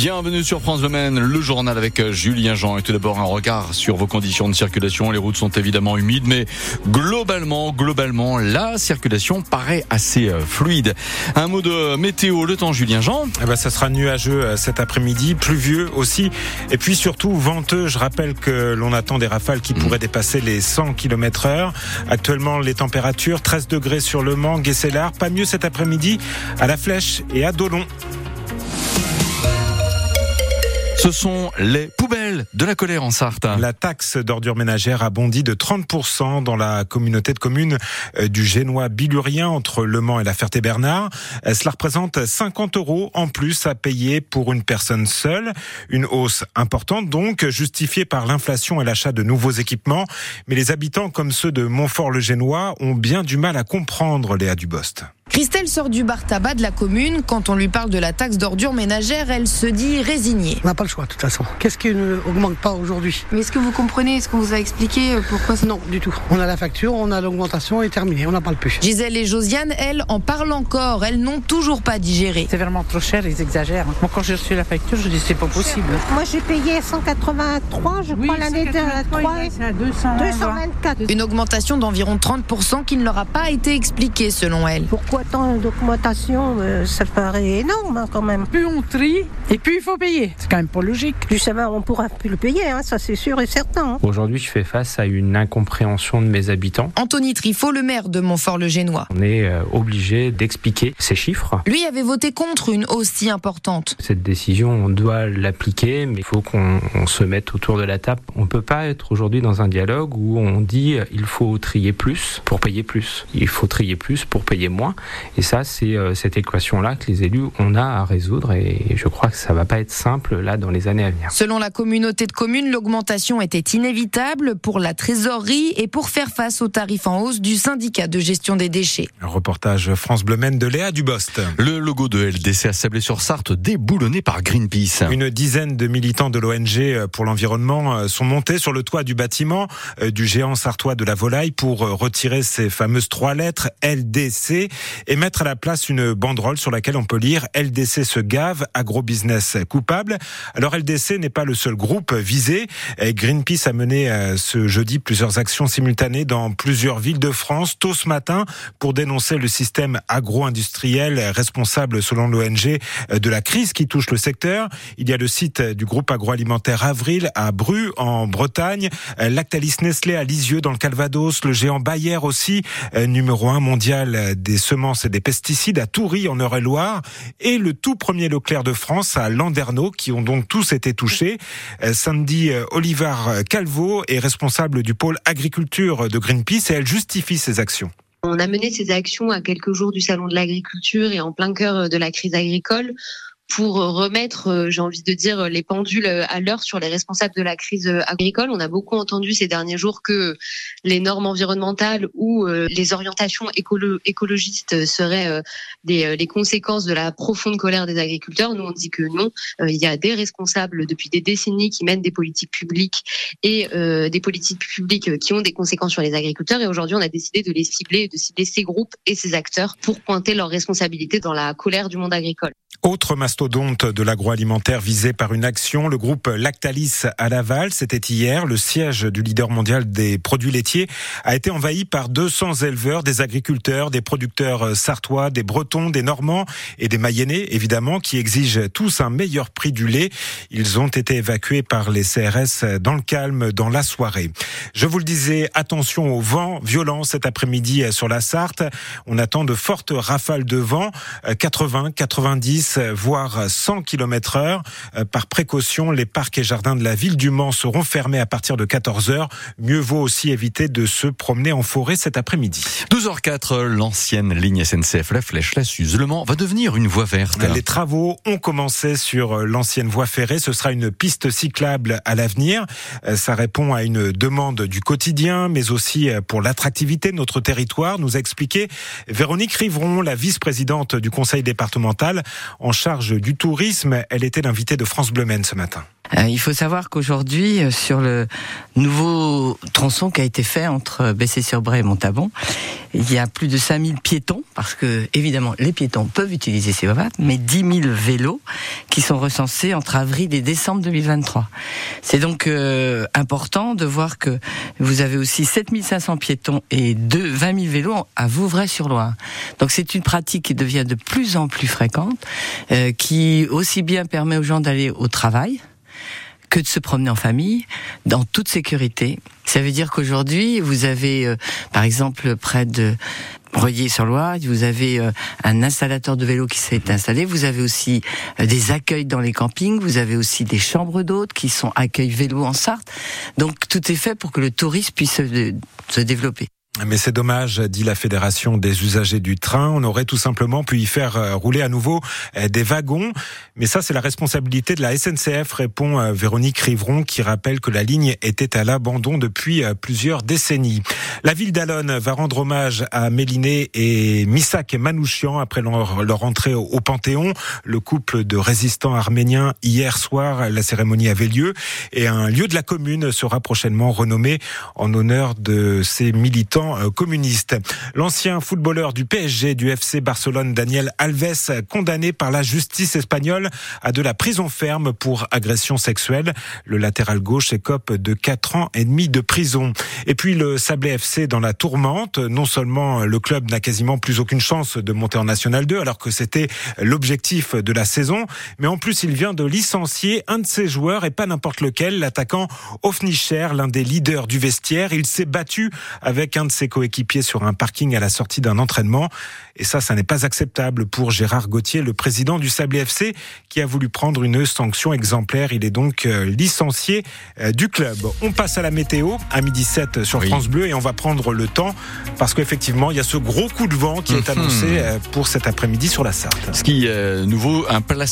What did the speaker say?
Bienvenue sur France Le Maine, le journal avec euh, Julien Jean. Et tout d'abord un regard sur vos conditions de circulation. Les routes sont évidemment humides, mais globalement, globalement, la circulation paraît assez euh, fluide. Un mot de météo, le temps, Julien Jean. Eh ben, ça sera nuageux euh, cet après-midi, pluvieux aussi, et puis surtout venteux. Je rappelle que l'on attend des rafales qui mmh. pourraient dépasser les 100 km heure. Actuellement, les températures 13 degrés sur Le Mans, Guesselard. Pas mieux cet après-midi à La Flèche et à Dolon. Ce sont les poubelles de la colère en Sarthe. La taxe d'ordures ménagères a bondi de 30% dans la communauté de communes euh, du Génois Bilurien entre Le Mans et la Ferté-Bernard. Euh, cela représente 50 euros en plus à payer pour une personne seule. Une hausse importante donc, justifiée par l'inflation et l'achat de nouveaux équipements. Mais les habitants comme ceux de Montfort-le-Génois ont bien du mal à comprendre Léa Dubost. Christelle sort du bar tabac de la commune. Quand on lui parle de la taxe d'ordure ménagère, elle se dit résignée. On n'a pas le choix, de toute façon. Qu'est-ce qui n'augmente pas aujourd'hui? Mais est-ce que vous comprenez Est-ce qu'on vous a expliqué euh, pourquoi ça... Non, du tout. On a la facture, on a l'augmentation et terminé. On n'a pas le plus. Gisèle et Josiane, elles, en parlent encore. Elles n'ont toujours pas digéré. C'est vraiment trop cher, ils exagèrent. Moi, quand j'ai reçu la facture, je dis c'est pas possible. Moi, j'ai payé 183, je crois, l'année de 224. Une augmentation d'environ 30% qui ne leur a pas été expliquée, selon elle. Pourquoi tant d'augmentation euh, ça paraît énorme hein, quand même. Plus on trie, et puis il faut payer. C'est quand même pas logique. Justement, on pourra plus le payer, hein, ça c'est sûr et certain. Hein. Aujourd'hui, je fais face à une incompréhension de mes habitants. Anthony Trifot, le maire de Montfort-le-Génois. On est euh, obligé d'expliquer ces chiffres. Lui avait voté contre une hausse si importante. Cette décision, on doit l'appliquer, mais il faut qu'on se mette autour de la table. On peut pas être aujourd'hui dans un dialogue où on dit il faut trier plus pour payer plus. Il faut trier plus pour payer moins. Et ça, c'est euh, cette équation-là que les élus on a à résoudre et je crois que ça va pas être simple là dans les années à venir. Selon la communauté de communes, l'augmentation était inévitable pour la trésorerie et pour faire face aux tarifs en hausse du syndicat de gestion des déchets. Un reportage France Bleu de Léa Dubost. Le logo de LDC à Sablé-sur-Sarthe déboulonné par Greenpeace. Une dizaine de militants de l'ONG euh, pour l'environnement euh, sont montés sur le toit du bâtiment du géant sartois de la volaille pour retirer ces fameuses trois lettres LDC et mettre à la place une banderole sur laquelle on peut lire LDC se gave, agrobusiness coupable. Alors LDC n'est pas le seul groupe visé. Greenpeace a mené euh, ce jeudi plusieurs actions simultanées dans plusieurs villes de France tôt ce matin pour dénoncer le système agro-industriel responsable selon l'ONG euh, de la crise qui touche le secteur. Il y a le site du groupe agroalimentaire Avril à Bru en Bretagne, euh, Lactalis Nestlé à Lisieux dans le Calvados, le géant Bayer aussi, numéro un mondial des semences et des pesticides à Toury en Eure-et-Loire et le tout premier Leclerc de France à Landerneau qui ont donc tous été touchés. Euh, Sandy euh, Olivar Calvo est responsable du pôle agriculture de Greenpeace et elle justifie ses actions. On a mené ces actions à quelques jours du salon de l'agriculture et en plein cœur de la crise agricole pour remettre, euh, j'ai envie de dire, les pendules à l'heure sur les responsables de la crise agricole. On a beaucoup entendu ces derniers jours que les normes environnementales ou euh, les orientations écologistes seraient euh, des, les conséquences de la profonde colère des agriculteurs. Nous, on dit que non. Il y a des responsables depuis des décennies qui mènent des politiques publiques et des politiques publiques qui ont des conséquences sur les agriculteurs. Et aujourd'hui, on a décidé de les cibler, de cibler ces groupes et ces acteurs pour pointer leurs responsabilités dans la colère du monde agricole. Autre mastodonte de l'agroalimentaire visé par une action, le groupe Lactalis à Laval, c'était hier, le siège du leader mondial des produits laitiers a été envahi par 200 éleveurs, des agriculteurs, des producteurs sartois, des bretons, des normands et des mayennais, évidemment, qui exigent tous un meilleur prix du lait. Ils ont été évacués par les CRS dans le calme dans la soirée. Je vous le disais, attention au vent violent cet après-midi sur la Sarthe. On attend de fortes rafales de vent, 80, 90, voire 100 km heure. Euh, par précaution, les parcs et jardins de la ville du Mans seront fermés à partir de 14 heures. Mieux vaut aussi éviter de se promener en forêt cet après-midi. 12h04, l'ancienne ligne SNCF La Flèche, la Suze, Le Mans va devenir une voie verte. Les travaux ont commencé sur l'ancienne voie ferrée. Ce sera une piste cyclable à l'avenir. Euh, ça répond à une demande du quotidien, mais aussi pour l'attractivité de notre territoire, nous a expliqué Véronique Rivron, la vice-présidente du conseil départemental en charge du tourisme. Elle était l'invitée de France Bleu ce matin. Euh, il faut savoir qu'aujourd'hui, euh, sur le nouveau tronçon qui a été fait entre Bessé-sur-Bray et Montabon, il y a plus de 5000 piétons, parce que évidemment les piétons peuvent utiliser ces voies, mais 10 000 vélos qui sont recensés entre avril et décembre 2023. C'est donc euh, important de voir que vous avez aussi 7500 piétons et 2, 20 000 vélos à Vouvray-sur-Loire. Donc c'est une pratique qui devient de plus en plus fréquente, euh, qui aussi bien permet aux gens d'aller au travail, que de se promener en famille, dans toute sécurité. Ça veut dire qu'aujourd'hui, vous avez, euh, par exemple, près de Reuillet-sur-Loire, vous avez euh, un installateur de vélo qui s'est installé, vous avez aussi euh, des accueils dans les campings, vous avez aussi des chambres d'hôtes qui sont accueil vélo en Sarthe. Donc tout est fait pour que le tourisme puisse se, se développer. Mais c'est dommage, dit la Fédération des usagers du train. On aurait tout simplement pu y faire euh, rouler à nouveau euh, des wagons. Mais ça, c'est la responsabilité de la SNCF, répond euh, Véronique Rivron, qui rappelle que la ligne était à l'abandon depuis plusieurs décennies. La ville d'Alonne va rendre hommage à Méliné et Missak Manouchian après leur, leur entrée au Panthéon. Le couple de résistants arméniens, hier soir, la cérémonie avait lieu et un lieu de la commune sera prochainement renommé en honneur de ces militants euh, communiste. L'ancien footballeur du PSG du FC Barcelone, Daniel Alves, condamné par la justice espagnole à de la prison ferme pour agression sexuelle. Le latéral gauche écope de 4 ans et demi de prison. Et puis le Sablé FC dans la tourmente. Non seulement le club n'a quasiment plus aucune chance de monter en National 2 alors que c'était l'objectif de la saison, mais en plus il vient de licencier un de ses joueurs et pas n'importe lequel, l'attaquant Ofnicher, l'un des leaders du vestiaire. Il s'est battu avec un de ses coéquipiers sur un parking à la sortie d'un entraînement. Et ça, ça n'est pas acceptable pour Gérard Gauthier, le président du Sablé FC, qui a voulu prendre une sanction exemplaire. Il est donc euh, licencié euh, du club. On passe à la météo à midi 7 sur France Bleu et on va prendre le temps parce qu'effectivement, il y a ce gros coup de vent qui est mhm. annoncé euh, pour cet après-midi sur la Sarthe. Ce qui est nouveau, un placement